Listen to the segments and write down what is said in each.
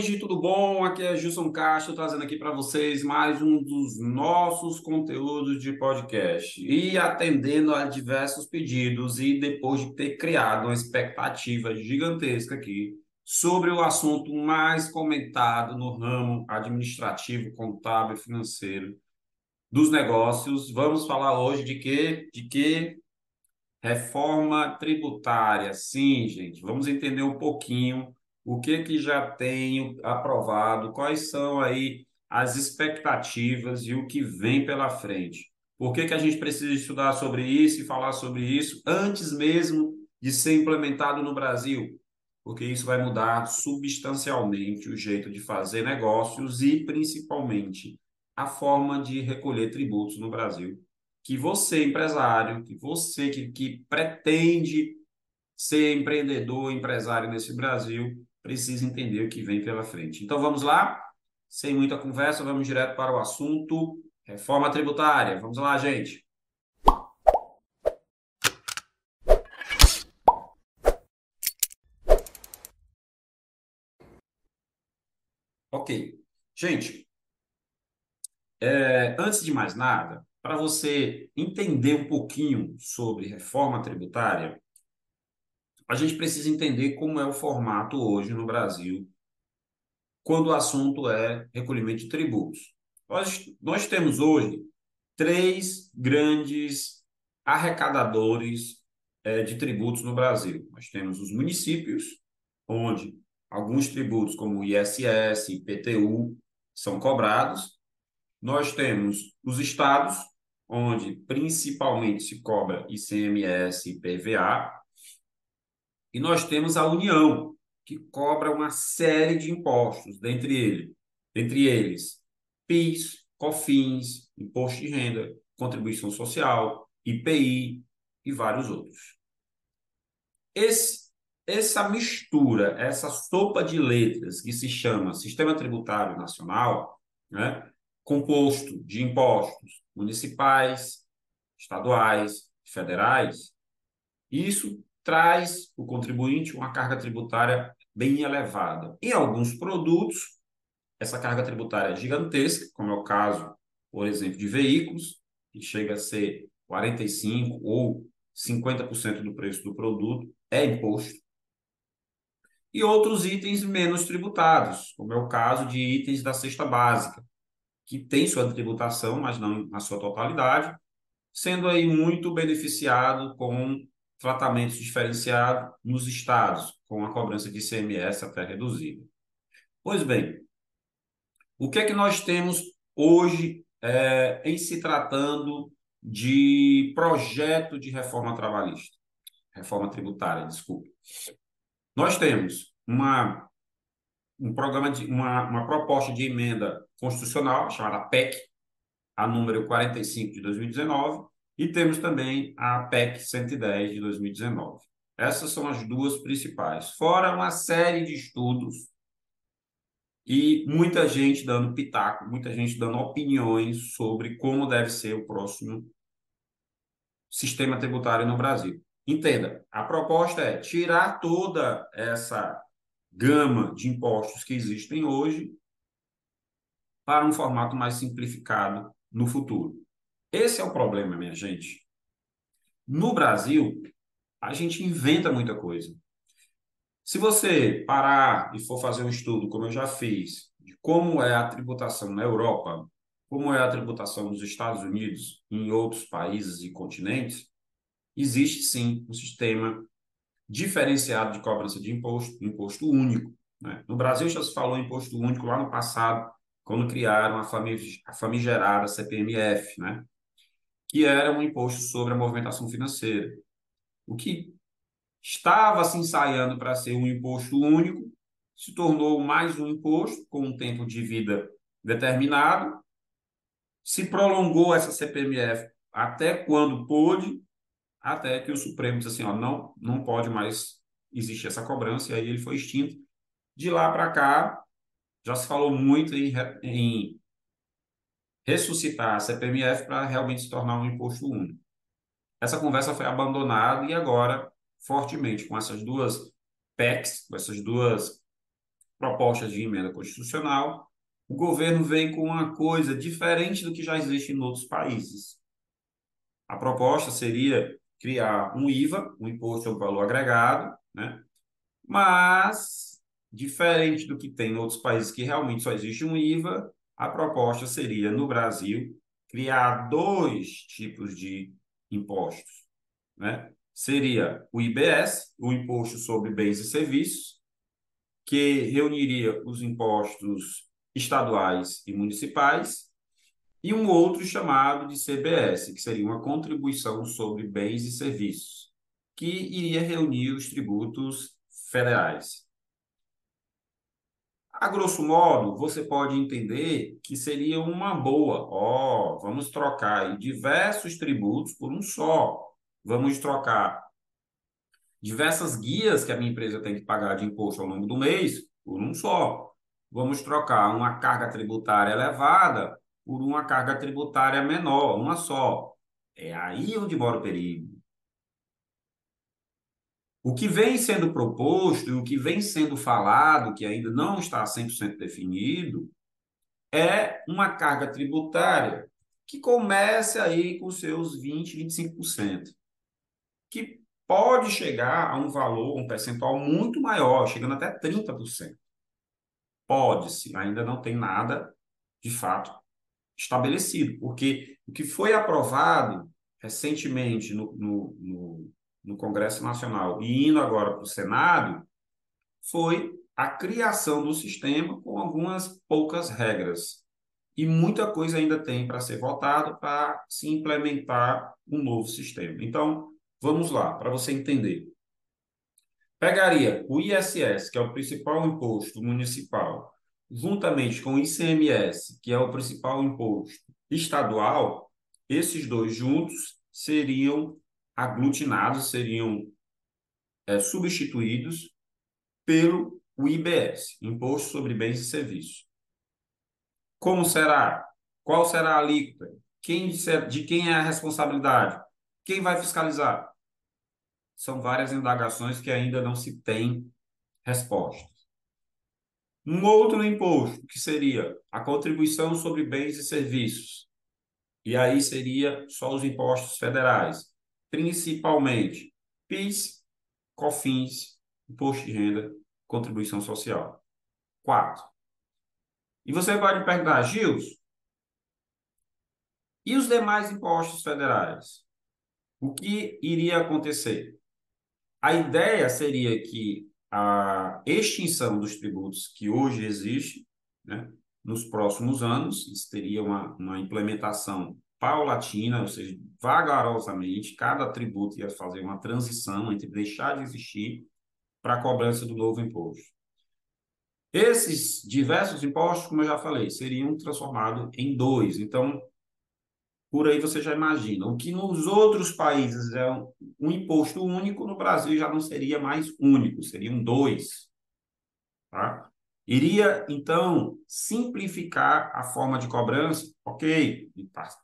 gente, tudo bom? Aqui é Gilson Castro trazendo aqui para vocês mais um dos nossos conteúdos de podcast. E atendendo a diversos pedidos e depois de ter criado uma expectativa gigantesca aqui sobre o assunto mais comentado no ramo administrativo, contábil e financeiro dos negócios, vamos falar hoje de quê? De que reforma tributária. Sim, gente, vamos entender um pouquinho o que que já tem aprovado, quais são aí as expectativas e o que vem pela frente. Por que, que a gente precisa estudar sobre isso e falar sobre isso antes mesmo de ser implementado no Brasil? Porque isso vai mudar substancialmente o jeito de fazer negócios e, principalmente, a forma de recolher tributos no Brasil. Que você, empresário, que você que, que pretende ser empreendedor, empresário nesse Brasil, precisa entender o que vem pela frente. Então vamos lá, sem muita conversa, vamos direto para o assunto reforma tributária. Vamos lá, gente. Ok. Gente, é, antes de mais nada, para você entender um pouquinho sobre reforma tributária, a gente precisa entender como é o formato hoje no Brasil quando o assunto é recolhimento de tributos. Nós, nós temos hoje três grandes arrecadadores é, de tributos no Brasil. Nós temos os municípios, onde alguns tributos, como o ISS, IPTU, são cobrados. Nós temos os estados, onde principalmente se cobra ICMS e PVA. E nós temos a União, que cobra uma série de impostos, dentre, ele, dentre eles PIS, COFINS, Imposto de Renda, Contribuição Social, IPI e vários outros. Esse, essa mistura, essa sopa de letras que se chama Sistema Tributário Nacional, né, composto de impostos municipais, estaduais, federais, isso traz o contribuinte uma carga tributária bem elevada. Em alguns produtos, essa carga tributária é gigantesca, como é o caso, por exemplo, de veículos, que chega a ser 45% ou 50% do preço do produto é imposto. E outros itens menos tributados, como é o caso de itens da cesta básica, que tem sua tributação, mas não na sua totalidade, sendo aí muito beneficiado com tratamentos diferenciados nos estados, com a cobrança de ICMS até reduzida. Pois bem, o que é que nós temos hoje é, em se tratando de projeto de reforma trabalhista? Reforma tributária, desculpe. Nós temos uma, um programa de uma, uma proposta de emenda constitucional chamada PEC, a número 45 de 2019, e temos também a PEC 110 de 2019. Essas são as duas principais. Fora uma série de estudos e muita gente dando pitaco, muita gente dando opiniões sobre como deve ser o próximo sistema tributário no Brasil. Entenda, a proposta é tirar toda essa gama de impostos que existem hoje para um formato mais simplificado no futuro. Esse é o problema, minha gente. No Brasil, a gente inventa muita coisa. Se você parar e for fazer um estudo, como eu já fiz, de como é a tributação na Europa, como é a tributação nos Estados Unidos e em outros países e continentes, existe sim um sistema diferenciado de cobrança de imposto, imposto único. Né? No Brasil já se falou imposto único lá no passado, quando criaram a famigerada CPMF, né? Que era um imposto sobre a movimentação financeira. O que estava se ensaiando para ser um imposto único se tornou mais um imposto com um tempo de vida determinado. Se prolongou essa CPMF até quando pôde, até que o Supremo disse assim, ó, não, não pode mais existir essa cobrança, e aí ele foi extinto. De lá para cá, já se falou muito em, em ressuscitar a CPMF para realmente se tornar um imposto único. Essa conversa foi abandonada e agora, fortemente, com essas duas PECs, com essas duas propostas de emenda constitucional, o governo vem com uma coisa diferente do que já existe em outros países. A proposta seria criar um IVA, um imposto sobre valor agregado, né? Mas diferente do que tem em outros países que realmente só existe um IVA, a proposta seria no Brasil criar dois tipos de impostos, né? Seria o IBS, o Imposto sobre Bens e Serviços, que reuniria os impostos estaduais e municipais, e um outro chamado de CBS, que seria uma contribuição sobre bens e serviços, que iria reunir os tributos federais. A grosso modo, você pode entender que seria uma boa. Ó, oh, vamos trocar diversos tributos por um só. Vamos trocar diversas guias que a minha empresa tem que pagar de imposto ao longo do mês por um só. Vamos trocar uma carga tributária elevada por uma carga tributária menor, uma só. É aí onde mora o perigo. O que vem sendo proposto e o que vem sendo falado, que ainda não está 100% definido, é uma carga tributária que comece aí com seus 20, 25%, que pode chegar a um valor, um percentual muito maior, chegando até 30%. Pode-se, ainda não tem nada de fato estabelecido, porque o que foi aprovado recentemente no, no, no no Congresso Nacional e indo agora para o Senado, foi a criação do sistema com algumas poucas regras. E muita coisa ainda tem para ser votada para se implementar um novo sistema. Então, vamos lá, para você entender. Pegaria o ISS, que é o principal imposto municipal, juntamente com o ICMS, que é o principal imposto estadual, esses dois juntos seriam aglutinados seriam é, substituídos pelo IBS, Imposto sobre Bens e Serviços. Como será? Qual será a alíquota? Quem, de quem é a responsabilidade? Quem vai fiscalizar? São várias indagações que ainda não se tem resposta. Um outro imposto, que seria a contribuição sobre bens e serviços. E aí seria só os impostos federais principalmente PIS, COFINS, Imposto de Renda, Contribuição Social. Quatro. E você pode perguntar, Gils, e os demais impostos federais? O que iria acontecer? A ideia seria que a extinção dos tributos que hoje existe, né, nos próximos anos, isso teria uma, uma implementação paulatina, ou seja, vagarosamente, cada tributo ia fazer uma transição entre deixar de existir para a cobrança do novo imposto. Esses diversos impostos, como eu já falei, seriam transformados em dois. Então, por aí você já imagina. O que nos outros países é um, imposto único, no Brasil já não seria mais único, seriam dois. Tá? Iria, então, simplificar a forma de cobrança? Ok,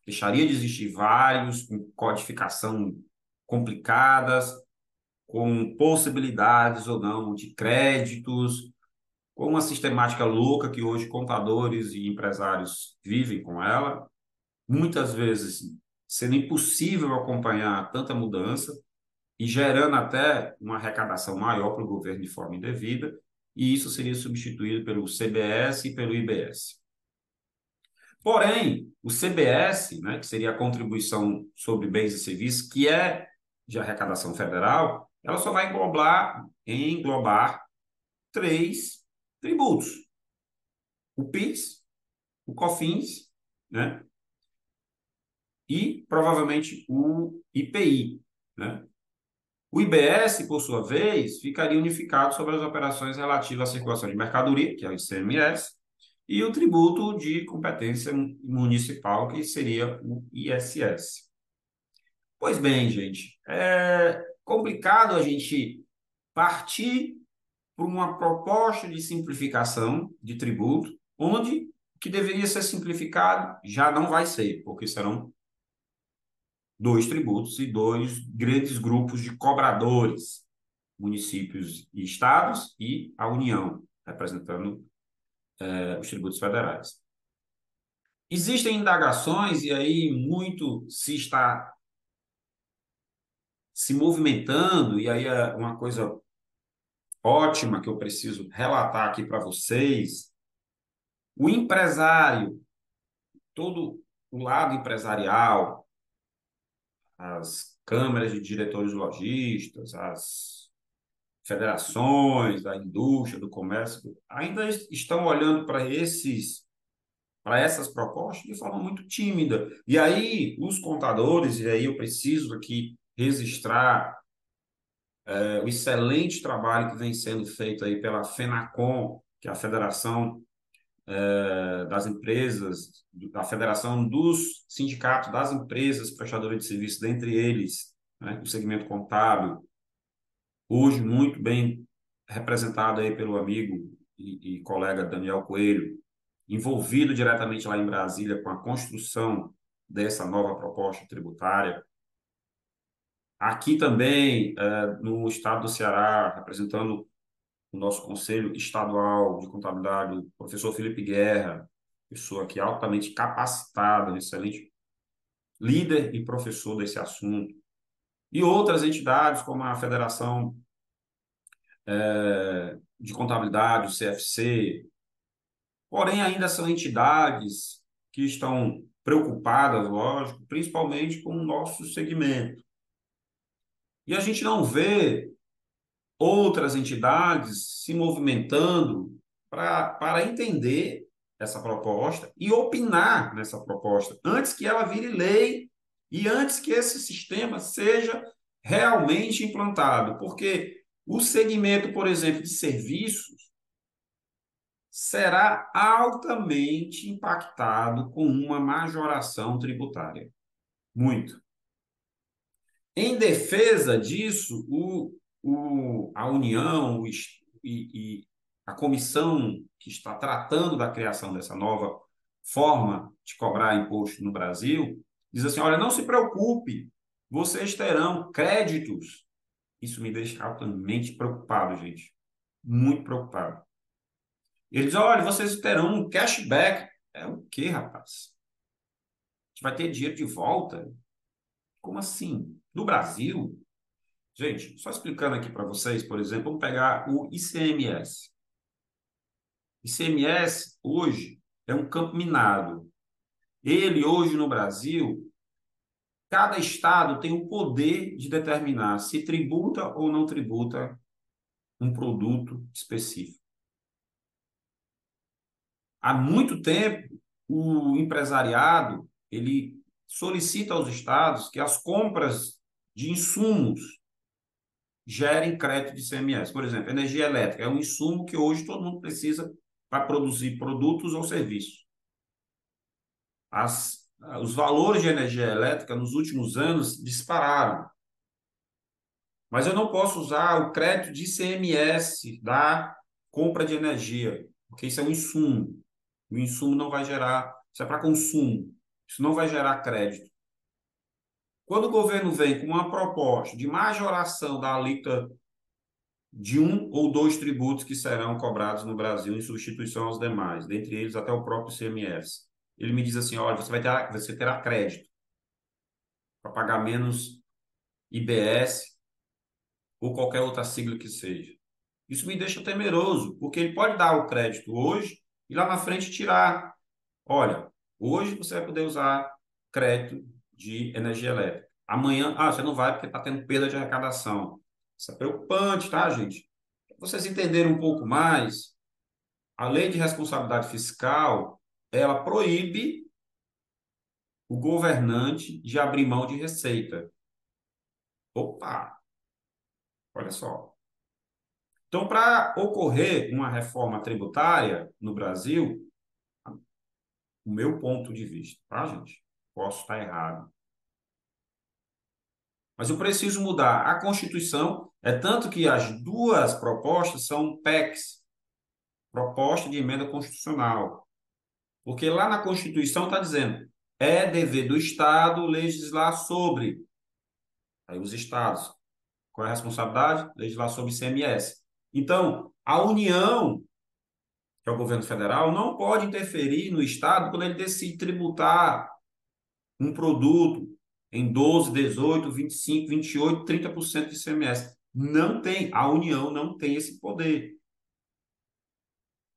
deixaria de existir vários, com codificação complicadas, com possibilidades ou não de créditos, com uma sistemática louca que hoje contadores e empresários vivem com ela, muitas vezes sendo impossível acompanhar tanta mudança e gerando até uma arrecadação maior para o governo de forma indevida e isso seria substituído pelo CBS e pelo IBS. Porém, o CBS, né, que seria a contribuição sobre bens e serviços, que é de arrecadação federal, ela só vai englobar, englobar três tributos: o PIS, o COFINS, né? E provavelmente o IPI, né? O IBS, por sua vez, ficaria unificado sobre as operações relativas à circulação de mercadoria, que é o ICMS, e o tributo de competência municipal, que seria o ISS. Pois bem, gente, é complicado a gente partir para uma proposta de simplificação de tributo, onde o que deveria ser simplificado já não vai ser, porque serão dois tributos e dois grandes grupos de cobradores, municípios e estados e a União, representando é, os tributos federais. Existem indagações, e aí muito se está se movimentando, e aí é uma coisa ótima que eu preciso relatar aqui para vocês. O empresário, todo o lado empresarial, as câmaras de diretores lojistas, as federações da indústria, do comércio, ainda estão olhando para esses para essas propostas de forma muito tímida. E aí os contadores, e aí eu preciso aqui registrar é, o excelente trabalho que vem sendo feito aí pela FENACOM, que é a Federação é, das Empresas, a Federação dos Sindicatos das Empresas Prestadoras de Serviços, dentre eles, né, o segmento contábil, hoje muito bem representado aí pelo amigo e, e colega Daniel Coelho, envolvido diretamente lá em Brasília com a construção dessa nova proposta tributária. Aqui também, é, no estado do Ceará, representando o nosso Conselho Estadual de Contabilidade, o professor Felipe Guerra, pessoa aqui altamente capacitada, excelente líder e professor desse assunto. E outras entidades, como a Federação é, de Contabilidade, o CFC, porém ainda são entidades que estão preocupadas, lógico, principalmente com o nosso segmento. E a gente não vê outras entidades se movimentando pra, para entender essa proposta e opinar nessa proposta antes que ela vire lei e antes que esse sistema seja realmente implantado. Porque o segmento, por exemplo, de serviços será altamente impactado com uma majoração tributária. Muito. Em defesa disso, o, o, a União o, e, e a comissão que está tratando da criação dessa nova forma de cobrar imposto no Brasil diz assim: olha, não se preocupe, vocês terão créditos. Isso me deixa altamente preocupado, gente. Muito preocupado. Ele diz: olha, vocês terão um cashback. É o quê, rapaz? A gente vai ter dinheiro de volta? Como assim? No Brasil? Gente, só explicando aqui para vocês, por exemplo, vamos pegar o ICMS. ICMS hoje é um campo minado. Ele hoje no Brasil, cada estado tem o poder de determinar se tributa ou não tributa um produto específico. Há muito tempo, o empresariado ele solicita aos estados que as compras de insumos gerem crédito de CMS. Por exemplo, energia elétrica é um insumo que hoje todo mundo precisa para produzir produtos ou serviços. As, os valores de energia elétrica nos últimos anos dispararam. Mas eu não posso usar o crédito de CMS da compra de energia, porque isso é um insumo. O insumo não vai gerar, isso é para consumo. Isso não vai gerar crédito. Quando o governo vem com uma proposta de majoração da alíquota de um ou dois tributos que serão cobrados no Brasil em substituição aos demais, dentre eles até o próprio CMS. Ele me diz assim: olha, você vai ter, você terá crédito para pagar menos IBS ou qualquer outra sigla que seja. Isso me deixa temeroso, porque ele pode dar o crédito hoje e lá na frente tirar. Olha, Hoje você vai poder usar crédito de energia elétrica. Amanhã, ah, você não vai porque está tendo perda de arrecadação. Isso é preocupante, tá, gente? vocês entenderem um pouco mais, a lei de responsabilidade fiscal, ela proíbe o governante de abrir mão de receita. Opa! Olha só. Então, para ocorrer uma reforma tributária no Brasil, o meu ponto de vista, tá, gente? Posso estar errado. Mas eu preciso mudar a Constituição, é tanto que as duas propostas são PECs, proposta de emenda constitucional. Porque lá na Constituição está dizendo, é dever do Estado legislar sobre. Aí os estados. Qual é a responsabilidade? Legislar sobre ICMS. Então, a União que é o governo federal, não pode interferir no Estado quando ele decide tributar um produto em 12, 18, 25, 28, 30% de ICMS. Não tem, a União não tem esse poder.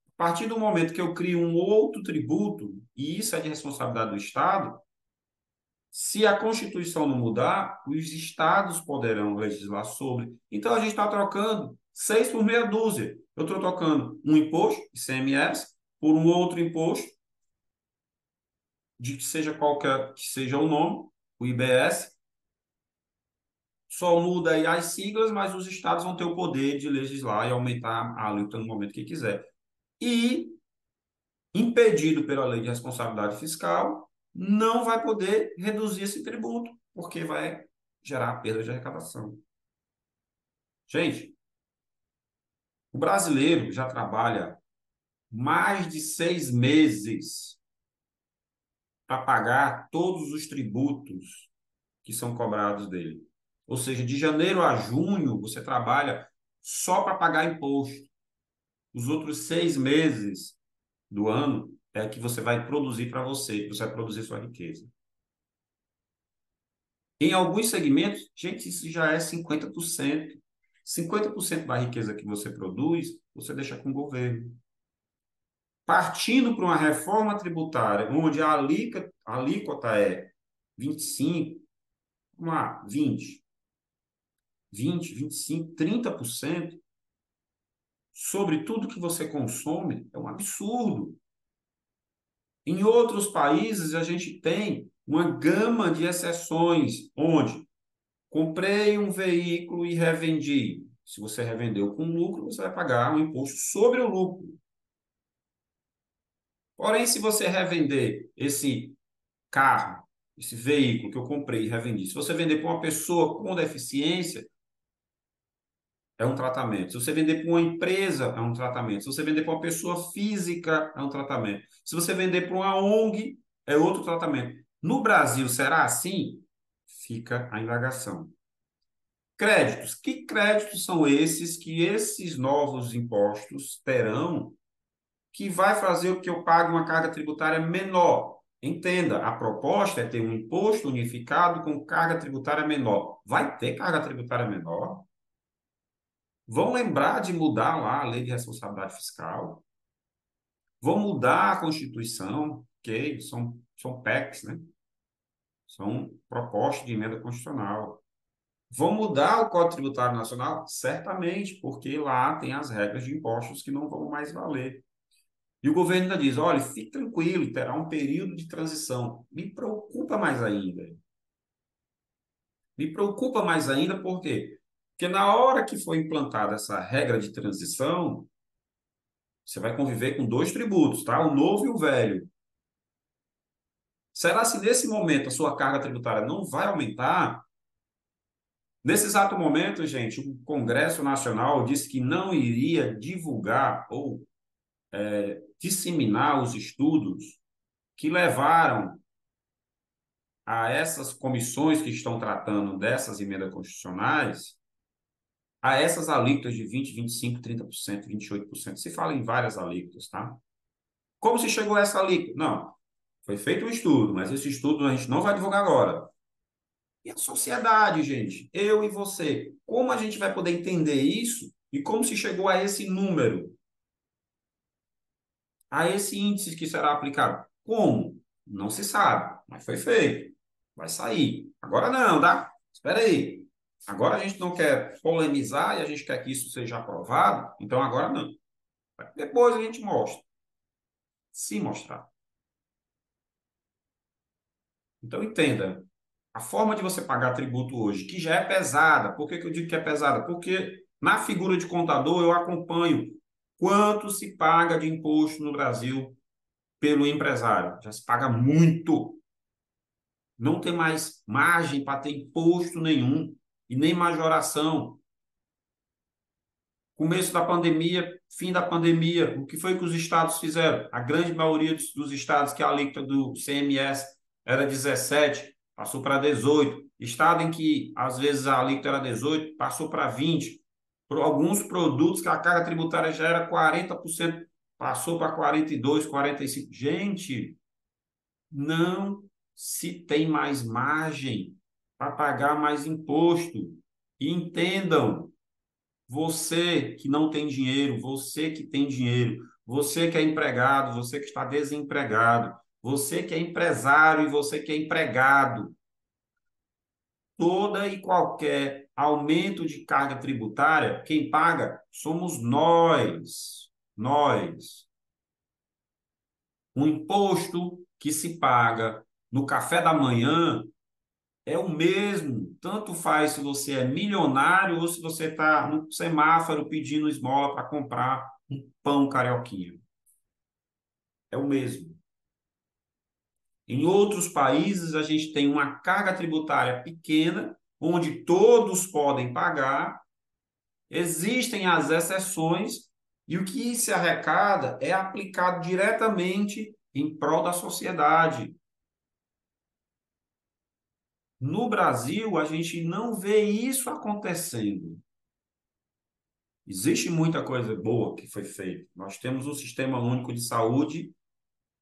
A partir do momento que eu crio um outro tributo, e isso é de responsabilidade do Estado, se a Constituição não mudar, os estados poderão legislar sobre. Então a gente está trocando seis por meia dúzia. Eu estou trocando um imposto, ICMS, por um outro imposto, de que seja qualquer que seja o nome, o IBS. Só muda aí as siglas, mas os estados vão ter o poder de legislar e aumentar a alíquota no momento que quiser. E, impedido pela lei de responsabilidade fiscal, não vai poder reduzir esse tributo, porque vai gerar perda de arrecadação. Gente, o brasileiro já trabalha mais de seis meses para pagar todos os tributos que são cobrados dele. Ou seja, de janeiro a junho, você trabalha só para pagar imposto. Os outros seis meses do ano é que você vai produzir para você, você vai produzir sua riqueza. Em alguns segmentos, gente, isso já é 50%. 50% da riqueza que você produz, você deixa com o governo. Partindo para uma reforma tributária, onde a alíquota, a alíquota é 25, vamos lá, 20, 20, 25, 30% sobre tudo que você consome, é um absurdo. Em outros países, a gente tem uma gama de exceções, onde comprei um veículo e revendi. Se você revendeu com lucro, você vai pagar um imposto sobre o lucro. Porém, se você revender esse carro, esse veículo que eu comprei e revendi, se você vender para uma pessoa com deficiência, é um tratamento. Se você vender para uma empresa, é um tratamento. Se você vender para uma pessoa física, é um tratamento. Se você vender para uma ONG, é outro tratamento. No Brasil, será assim? Fica a indagação. Créditos. Que créditos são esses que esses novos impostos terão que vai fazer com que eu pague uma carga tributária menor? Entenda, a proposta é ter um imposto unificado com carga tributária menor. Vai ter carga tributária menor? Vão lembrar de mudar lá a lei de responsabilidade fiscal. Vão mudar a Constituição, ok? São, são PECs, né? São propostas de emenda constitucional. Vão mudar o Código Tributário Nacional? Certamente, porque lá tem as regras de impostos que não vão mais valer. E o governo ainda diz: olha, fique tranquilo, terá um período de transição. Me preocupa mais ainda. Me preocupa mais ainda por quê? Porque na hora que for implantada essa regra de transição, você vai conviver com dois tributos, tá? O novo e o velho. Será se nesse momento a sua carga tributária não vai aumentar? Nesse exato momento, gente, o Congresso Nacional disse que não iria divulgar ou é, disseminar os estudos que levaram a essas comissões que estão tratando dessas emendas constitucionais a essas alíquotas de 20%, 25%, 30%, 28%. Se fala em várias alíquotas, tá? Como se chegou a essa alíquota? Não. Foi feito um estudo, mas esse estudo a gente não vai divulgar agora. E a sociedade, gente? Eu e você. Como a gente vai poder entender isso e como se chegou a esse número? A esse índice que será aplicado? Como? Não se sabe, mas foi feito. Vai sair. Agora não, tá? Espera aí. Agora a gente não quer polemizar e a gente quer que isso seja aprovado, então agora não. Depois a gente mostra. Se mostrar. Então entenda, a forma de você pagar tributo hoje, que já é pesada, por que, que eu digo que é pesada? Porque na figura de contador eu acompanho quanto se paga de imposto no Brasil pelo empresário. Já se paga muito. Não tem mais margem para ter imposto nenhum e nem majoração. Começo da pandemia, fim da pandemia, o que foi que os estados fizeram? A grande maioria dos, dos estados que a alíquota do CMS era 17, passou para 18. Estado em que às vezes a alíquota era 18, passou para 20. Por alguns produtos que a carga tributária já era 40%, passou para 42, 45. Gente, não se tem mais margem para pagar mais imposto. Entendam, você que não tem dinheiro, você que tem dinheiro, você que é empregado, você que está desempregado, você que é empresário e você que é empregado, toda e qualquer aumento de carga tributária, quem paga somos nós. Nós. O imposto que se paga no café da manhã é o mesmo. Tanto faz se você é milionário ou se você está no semáforo pedindo esmola para comprar um pão carioquinho. É o mesmo. Em outros países, a gente tem uma carga tributária pequena, onde todos podem pagar. Existem as exceções, e o que se arrecada é aplicado diretamente em prol da sociedade. No Brasil, a gente não vê isso acontecendo. Existe muita coisa boa que foi feita. Nós temos um sistema único de saúde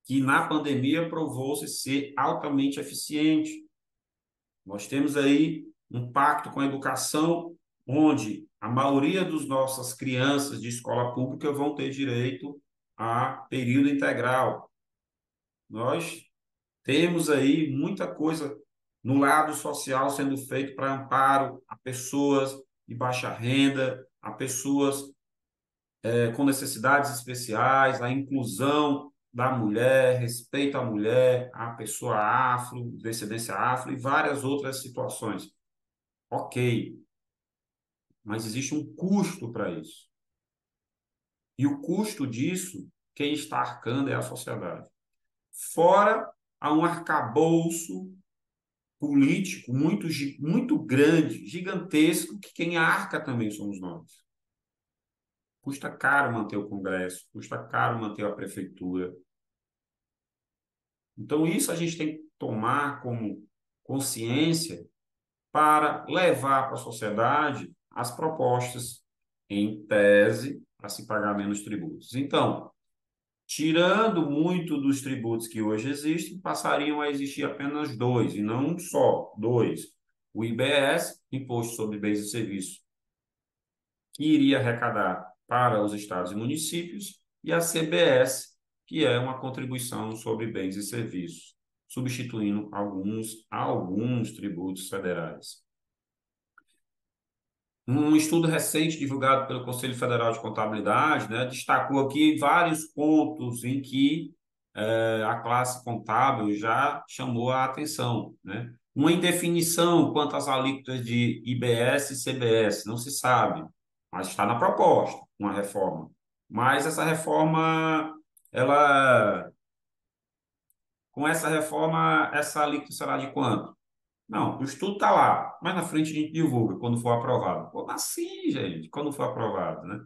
que na pandemia provou-se ser altamente eficiente. Nós temos aí um pacto com a educação, onde a maioria das nossas crianças de escola pública vão ter direito a período integral. Nós temos aí muita coisa no lado social sendo feito para amparo a pessoas de baixa renda, a pessoas é, com necessidades especiais, a inclusão da mulher, respeito à mulher, à pessoa afro, descendência afro e várias outras situações. Ok, mas existe um custo para isso. E o custo disso, quem está arcando é a sociedade. Fora há um arcabouço político muito, muito grande, gigantesco, que quem arca também somos nós. Custa caro manter o Congresso, custa caro manter a prefeitura. Então, isso a gente tem que tomar como consciência para levar para a sociedade as propostas, em tese, para se pagar menos tributos. Então, tirando muito dos tributos que hoje existem, passariam a existir apenas dois, e não um só, dois. O IBS, Imposto sobre Bens e Serviços, que iria arrecadar para os estados e municípios, e a CBS, que é uma contribuição sobre bens e serviços, substituindo alguns, alguns tributos federais. Um estudo recente divulgado pelo Conselho Federal de Contabilidade né, destacou aqui vários pontos em que é, a classe contábil já chamou a atenção. Né? Uma indefinição quanto às alíquotas de IBS e CBS, não se sabe, mas está na proposta uma reforma. Mas essa reforma, ela. Com essa reforma, essa alíquota será de quanto? Não, o estudo está lá, mas na frente a gente divulga quando for aprovado. Como assim, gente? Quando for aprovado, né?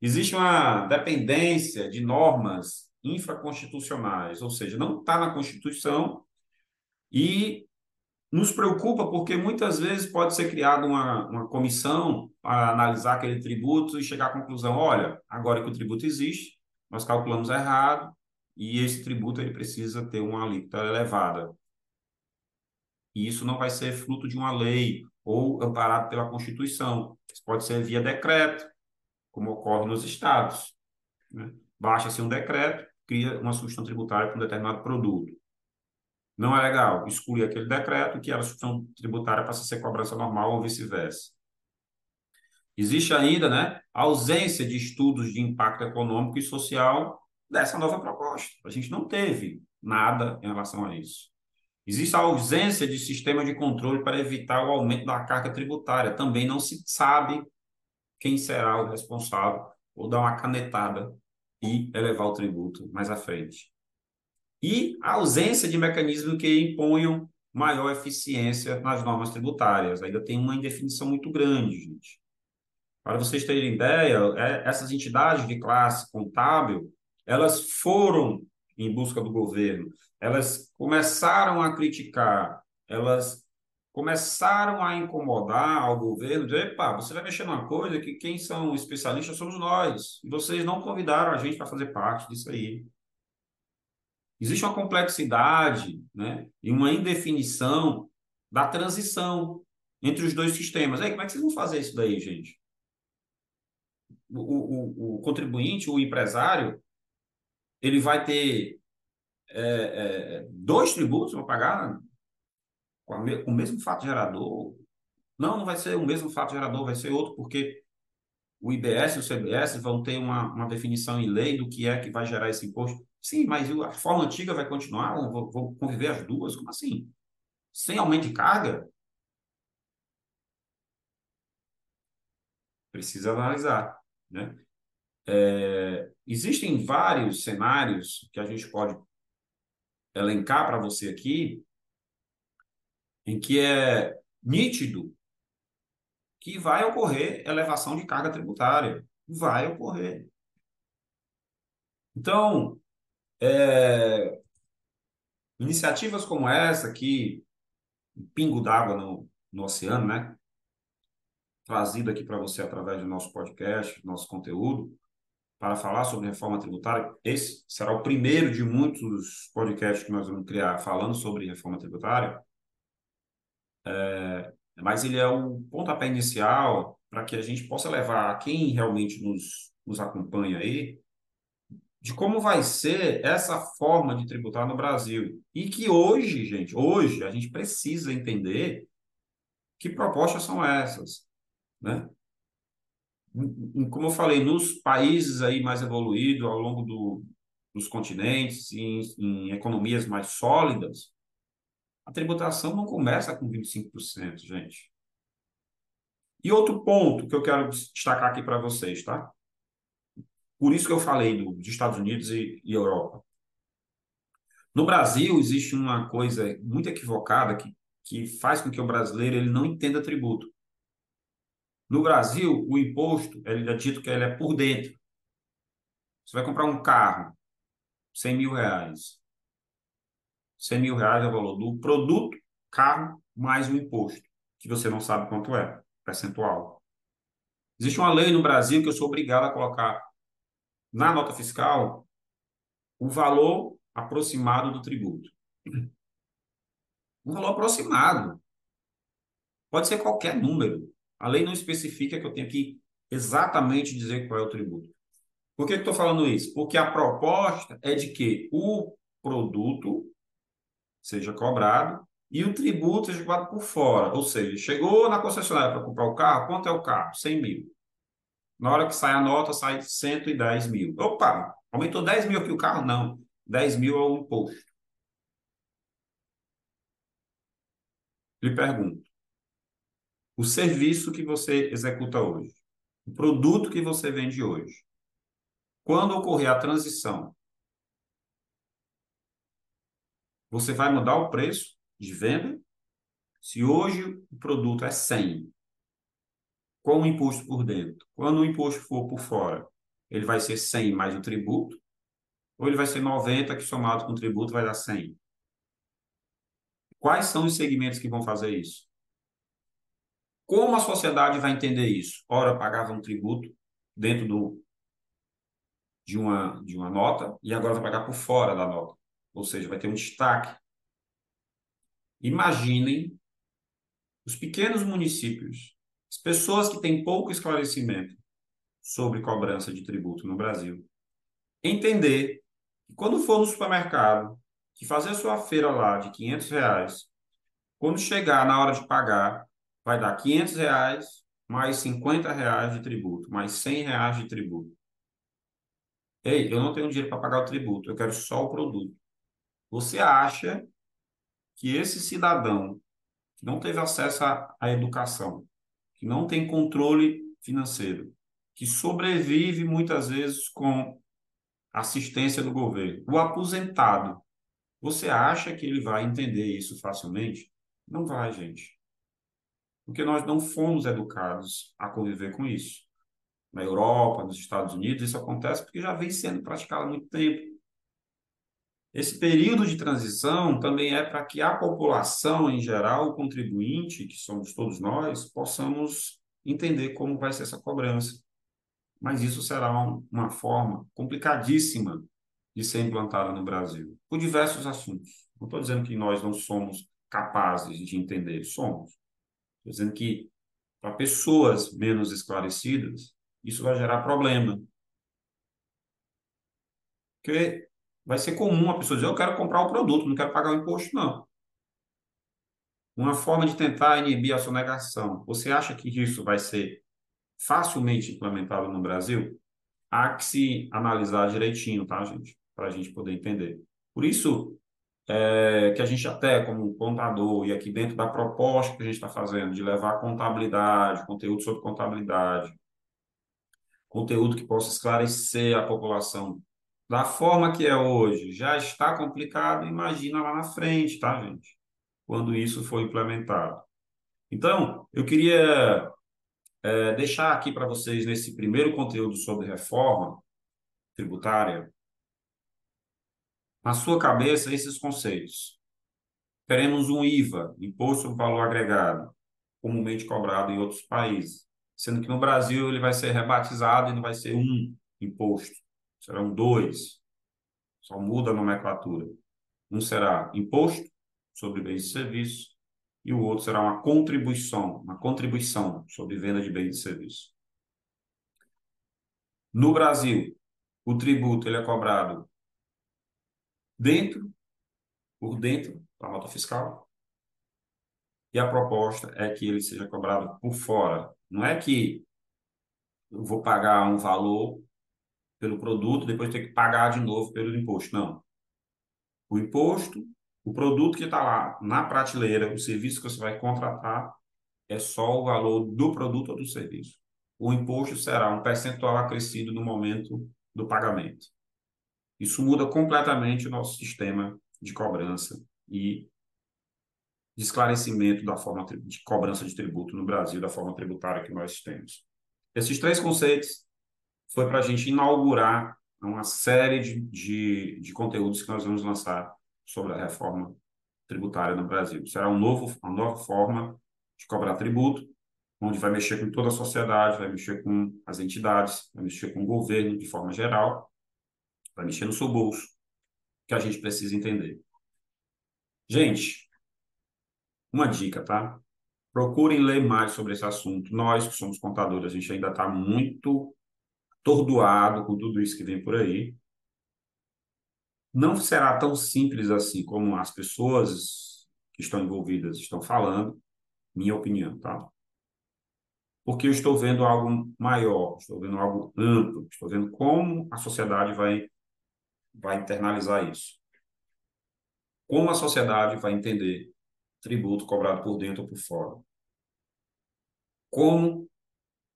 Existe uma dependência de normas infraconstitucionais, ou seja, não está na Constituição e nos preocupa porque muitas vezes pode ser criada uma, uma comissão para analisar aquele tributo e chegar à conclusão, olha, agora que o tributo existe, nós calculamos errado e esse tributo ele precisa ter uma alíquota elevada. E isso não vai ser fruto de uma lei ou amparado pela Constituição. Isso pode ser via decreto, como ocorre nos estados. Né? Baixa-se um decreto, cria uma substituição tributária para um determinado produto. Não é legal excluir aquele decreto que era substituição tributária para ser cobrança normal ou vice-versa. Existe ainda né, a ausência de estudos de impacto econômico e social dessa nova proposta. A gente não teve nada em relação a isso. Existe a ausência de sistema de controle para evitar o aumento da carga tributária. Também não se sabe quem será o responsável ou dar uma canetada e elevar o tributo mais à frente e a ausência de mecanismos que imponham maior eficiência nas normas tributárias. Ainda tem uma indefinição muito grande, gente. Para vocês terem ideia, é, essas entidades de classe contábil, elas foram em busca do governo, elas começaram a criticar, elas começaram a incomodar ao governo, dizer, epa, você vai mexer numa coisa que quem são especialistas somos nós, e vocês não convidaram a gente para fazer parte disso aí. Existe uma complexidade né, e uma indefinição da transição entre os dois sistemas. Aí, como é que vocês vão fazer isso daí, gente? O, o, o contribuinte, o empresário, ele vai ter é, é, dois tributos para pagar com, com o mesmo fato gerador. Não, não vai ser o mesmo fato gerador, vai ser outro, porque o IBS e o CBS vão ter uma, uma definição em lei do que é que vai gerar esse imposto. Sim, mas a forma antiga vai continuar? Vou conviver as duas? Como assim? Sem aumento de carga? Precisa analisar, né? É, existem vários cenários que a gente pode elencar para você aqui, em que é nítido que vai ocorrer elevação de carga tributária. Vai ocorrer. Então, é, iniciativas como essa, aqui, um pingo d'água no, no oceano, né? Trazido aqui para você através do nosso podcast, nosso conteúdo, para falar sobre reforma tributária. Esse será o primeiro de muitos podcasts que nós vamos criar falando sobre reforma tributária. É, mas ele é o pontapé inicial para que a gente possa levar a quem realmente nos, nos acompanha aí de como vai ser essa forma de tributar no Brasil. E que hoje, gente, hoje a gente precisa entender que propostas são essas, né? Como eu falei, nos países aí mais evoluídos, ao longo do, dos continentes, em, em economias mais sólidas, a tributação não começa com 25%, gente. E outro ponto que eu quero destacar aqui para vocês, tá? Por isso que eu falei do, dos Estados Unidos e, e Europa. No Brasil, existe uma coisa muito equivocada que, que faz com que o brasileiro ele não entenda tributo. No Brasil, o imposto, ele é dito que ele é por dentro. Você vai comprar um carro, 100 mil reais. 100 mil reais é o valor do produto, carro, mais o imposto, que você não sabe quanto é, percentual. Existe uma lei no Brasil que eu sou obrigado a colocar na nota fiscal o valor aproximado do tributo. Um valor aproximado. Pode ser qualquer número. A lei não especifica que eu tenho que exatamente dizer qual é o tributo. Por que estou falando isso? Porque a proposta é de que o produto seja cobrado e o tributo seja cobrado por fora. Ou seja, chegou na concessionária para comprar o carro, quanto é o carro? 100 mil. Na hora que sai a nota, sai 110 mil. Opa, aumentou 10 mil aqui o carro? Não. 10 mil é o imposto. Lhe pergunto, o serviço que você executa hoje, o produto que você vende hoje, quando ocorrer a transição, você vai mudar o preço de venda? Se hoje o produto é 100, com o imposto por dentro, quando o imposto for por fora, ele vai ser 100 mais o tributo, ou ele vai ser 90 que somado com o tributo vai dar 100? Quais são os segmentos que vão fazer isso? Como a sociedade vai entender isso? Ora, pagava um tributo dentro do, de, uma, de uma nota e agora vai pagar por fora da nota. Ou seja, vai ter um destaque. Imaginem os pequenos municípios, as pessoas que têm pouco esclarecimento sobre cobrança de tributo no Brasil, entender que quando for no supermercado, que fazer a sua feira lá de 500 reais, quando chegar na hora de pagar, vai dar 500 reais mais 50 reais de tributo, mais 100 reais de tributo. Ei, eu não tenho dinheiro para pagar o tributo, eu quero só o produto. Você acha que esse cidadão que não teve acesso à, à educação, que não tem controle financeiro, que sobrevive muitas vezes com assistência do governo, o aposentado, você acha que ele vai entender isso facilmente? Não vai, gente porque nós não fomos educados a conviver com isso. Na Europa, nos Estados Unidos, isso acontece porque já vem sendo praticado há muito tempo. Esse período de transição também é para que a população em geral, o contribuinte, que somos todos nós, possamos entender como vai ser essa cobrança. Mas isso será uma forma complicadíssima de ser implantada no Brasil, por diversos assuntos. Não estou dizendo que nós não somos capazes de entender, somos. Dizendo que para pessoas menos esclarecidas, isso vai gerar problema. Porque vai ser comum a pessoa dizer, eu quero comprar o produto, não quero pagar o imposto, não. Uma forma de tentar inibir a sonegação. Você acha que isso vai ser facilmente implementado no Brasil? Há que se analisar direitinho, tá, gente? Para a gente poder entender. Por isso, é, que a gente até, como contador, e aqui dentro da proposta que a gente está fazendo, de levar contabilidade, conteúdo sobre contabilidade, conteúdo que possa esclarecer a população da forma que é hoje, já está complicado, imagina lá na frente, tá, gente? Quando isso for implementado. Então, eu queria é, deixar aqui para vocês, nesse primeiro conteúdo sobre reforma tributária, na sua cabeça esses conceitos. Teremos um IVA, Imposto sobre Valor Agregado, comumente cobrado em outros países, sendo que no Brasil ele vai ser rebatizado e não vai ser um imposto, serão dois. Só muda a nomenclatura. Um será imposto sobre bens e serviços e o outro será uma contribuição, uma contribuição sobre venda de bens e serviços. No Brasil, o tributo ele é cobrado dentro, por dentro da nota fiscal, e a proposta é que ele seja cobrado por fora. Não é que eu vou pagar um valor pelo produto, depois ter que pagar de novo pelo imposto. Não. O imposto, o produto que está lá na prateleira, o serviço que você vai contratar, é só o valor do produto ou do serviço. O imposto será um percentual acrescido no momento do pagamento. Isso muda completamente o nosso sistema de cobrança e de esclarecimento da forma de cobrança de tributo no Brasil, da forma tributária que nós temos. Esses três conceitos foi para a gente inaugurar uma série de, de, de, conteúdos que nós vamos lançar sobre a reforma tributária no Brasil. Será um novo, uma nova forma de cobrar tributo, onde vai mexer com toda a sociedade, vai mexer com as entidades, vai mexer com o governo de forma geral, vai mexer no seu bolso, que a gente precisa entender. Gente, uma dica, tá? Procurem ler mais sobre esse assunto. Nós, que somos contadores, a gente ainda está muito atordoado com tudo isso que vem por aí. Não será tão simples assim como as pessoas que estão envolvidas estão falando, minha opinião, tá? Porque eu estou vendo algo maior, estou vendo algo amplo, estou vendo como a sociedade vai vai internalizar isso. Como a sociedade vai entender tributo cobrado por dentro ou por fora? Como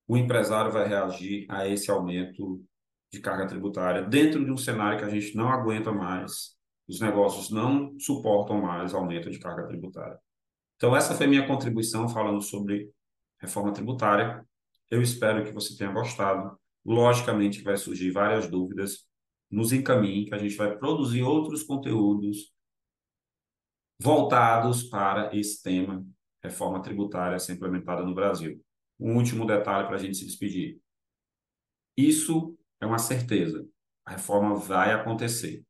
o empresário vai reagir a esse aumento de carga tributária dentro de um cenário que a gente não aguenta mais, os negócios não suportam mais aumento de carga tributária. Então, essa foi minha contribuição falando sobre reforma tributária. Eu espero que você tenha gostado. Logicamente, vai surgir várias dúvidas nos encaminhe, que a gente vai produzir outros conteúdos voltados para esse tema, reforma tributária ser implementada no Brasil. Um último detalhe para a gente se despedir. Isso é uma certeza. A reforma vai acontecer.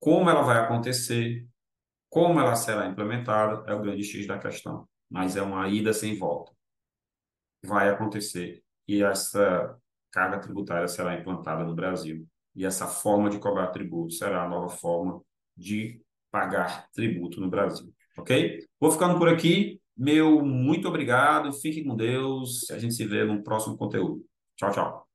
Como ela vai acontecer, como ela será implementada, é o grande X da questão. Mas é uma ida sem volta. Vai acontecer e essa carga tributária será implantada no Brasil e essa forma de cobrar tributo será a nova forma de pagar tributo no Brasil. Ok? Vou ficando por aqui. Meu muito obrigado. Fique com Deus. A gente se vê no próximo conteúdo. Tchau, tchau.